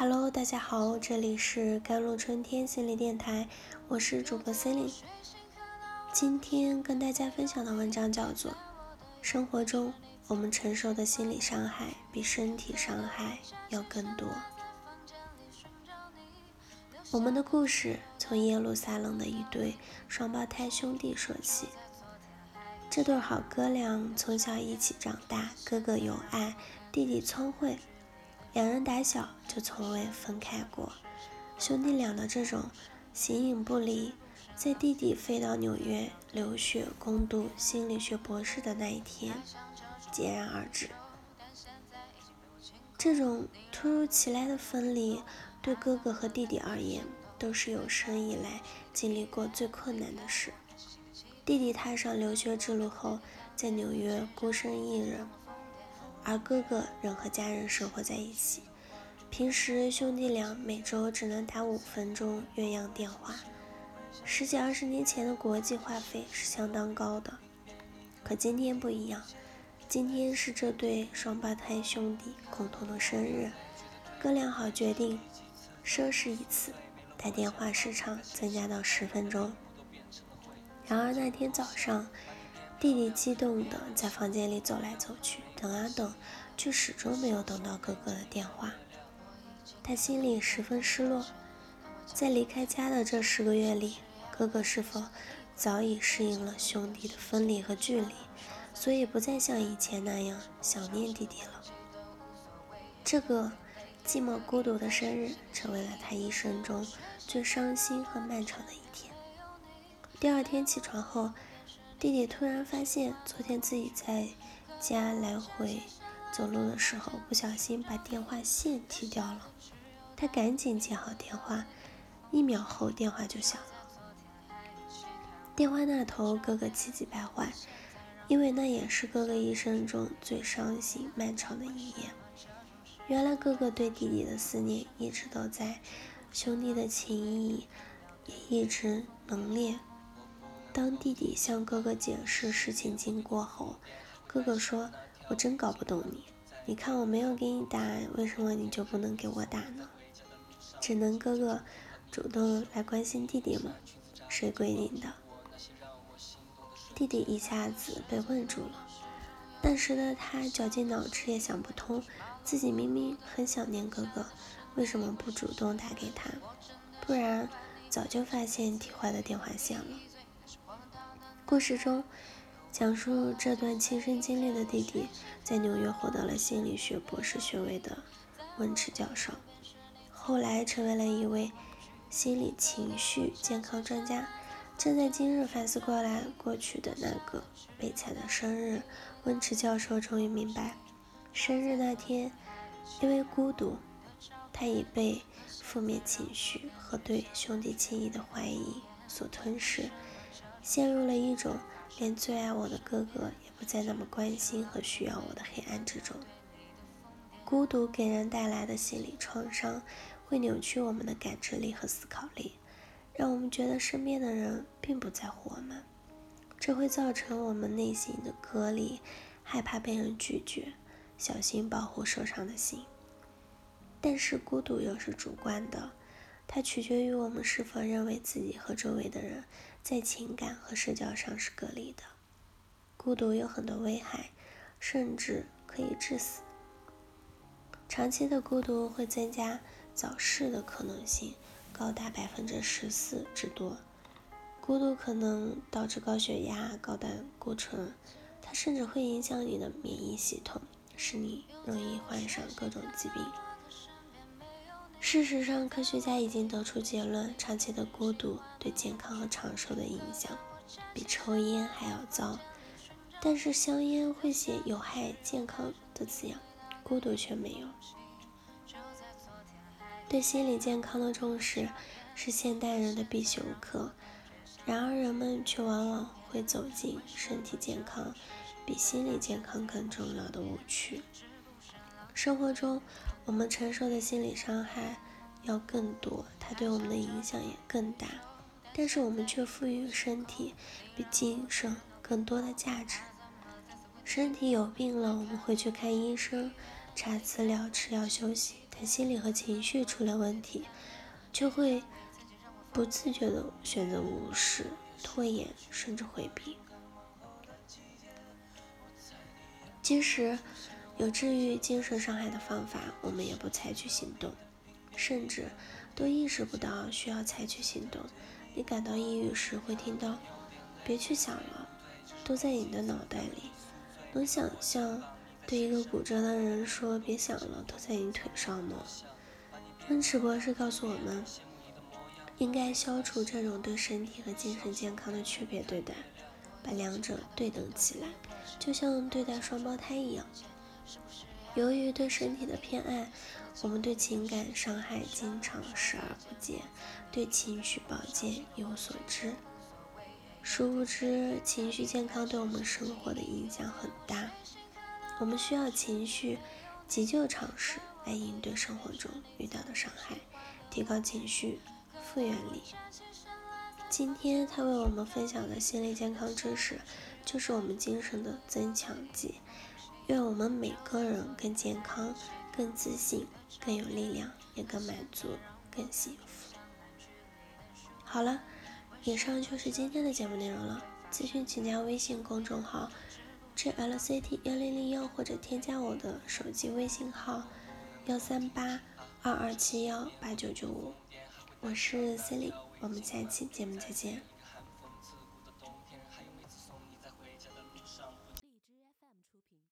Hello，大家好，这里是甘露春天心理电台，我是主播 c e l i n e 今天跟大家分享的文章叫做《生活中我们承受的心理伤害比身体伤害要更多》。我们的故事从耶路撒冷的一对双胞胎兄弟说起。这对好哥俩从小一起长大，哥哥有爱，弟弟聪慧。两人打小就从未分开过，兄弟俩的这种形影不离，在弟弟飞到纽约留学攻读心理学博士的那一天戛然而止。这种突如其来的分离，对哥哥和弟弟而言，都是有生以来经历过最困难的事。弟弟踏上留学之路后，在纽约孤身一人。而哥哥仍和家人生活在一起，平时兄弟俩每周只能打五分钟鸳鸯电话。十几二十年前的国际话费是相当高的，可今天不一样，今天是这对双胞胎兄弟共同的生日，哥俩好决定奢侈一次，打电话时长增加到十分钟。然而那天早上。弟弟激动的在房间里走来走去，等啊等，却始终没有等到哥哥的电话。他心里十分失落。在离开家的这十个月里，哥哥是否早已适应了兄弟的分离和距离，所以不再像以前那样想念弟弟了？这个寂寞孤独的生日，成为了他一生中最伤心和漫长的一天。第二天起床后。弟弟突然发现，昨天自己在家来回走路的时候，不小心把电话线踢掉了。他赶紧接好电话，一秒后电话就响了。电话那头，哥哥气急败坏，因为那也是哥哥一生中最伤心、漫长的一夜。原来，哥哥对弟弟的思念一直都在，兄弟的情谊也一直浓烈。当弟弟向哥哥解释事情经过后，哥哥说：“我真搞不懂你，你看我没有给你打，为什么你就不能给我打呢？只能哥哥主动来关心弟弟吗？谁规定的？”弟弟一下子被问住了，那时的他绞尽脑汁也想不通，自己明明很想念哥哥，为什么不主动打给他？不然早就发现踢坏的电话线了。故事中讲述这段亲身经历的弟弟，在纽约获得了心理学博士学位的温池教授，后来成为了一位心理情绪健康专家。正在今日反思过来过去的那个悲惨的生日，温池教授终于明白，生日那天，因为孤独，他已被负面情绪和对兄弟情谊的怀疑所吞噬。陷入了一种连最爱我的哥哥也不再那么关心和需要我的黑暗之中。孤独给人带来的心理创伤，会扭曲我们的感知力和思考力，让我们觉得身边的人并不在乎我们。这会造成我们内心的隔离，害怕被人拒绝，小心保护受伤的心。但是孤独又是主观的。它取决于我们是否认为自己和周围的人在情感和社交上是隔离的。孤独有很多危害，甚至可以致死。长期的孤独会增加早逝的可能性，高达百分之十四之多。孤独可能导致高血压、高胆固醇，它甚至会影响你的免疫系统，使你容易患上各种疾病。事实上，科学家已经得出结论：长期的孤独对健康和长寿的影响比抽烟还要糟。但是，香烟会写有害健康的字样，孤独却没有。对心理健康的重视是现代人的必修课，然而人们却往往会走进身体健康比心理健康更重要的误区。生活中，我们承受的心理伤害要更多，它对我们的影响也更大。但是我们却赋予身体比精神更多的价值。身体有病了，我们会去看医生，查资料、吃药、休息，但心理和情绪出了问题，就会不自觉地选择无视、拖延，甚至回避。其实有治愈精神伤害的方法，我们也不采取行动，甚至都意识不到需要采取行动。你感到抑郁时，会听到“别去想了”，都在你的脑袋里。能想象对一个骨折的人说“别想了”，都在你腿上吗？温池博士告诉我们，应该消除这种对身体和精神健康的区别对待，把两者对等起来。就像对待双胞胎一样，由于对身体的偏爱，我们对情感伤害经常视而不见，对情绪保健一无所知。殊不知，情绪健康对我们生活的影响很大。我们需要情绪急救常识来应对生活中遇到的伤害，提高情绪复原力。今天他为我们分享的心理健康知识。就是我们精神的增强剂。愿我们每个人更健康、更自信、更有力量，也更满足、更幸福。好了，以上就是今天的节目内容了。咨询请加微信公众号 jlct 幺零零幺，或者添加我的手机微信号幺三八二二七幺八九九五。我是 c e l i n e 我们下期节目再见。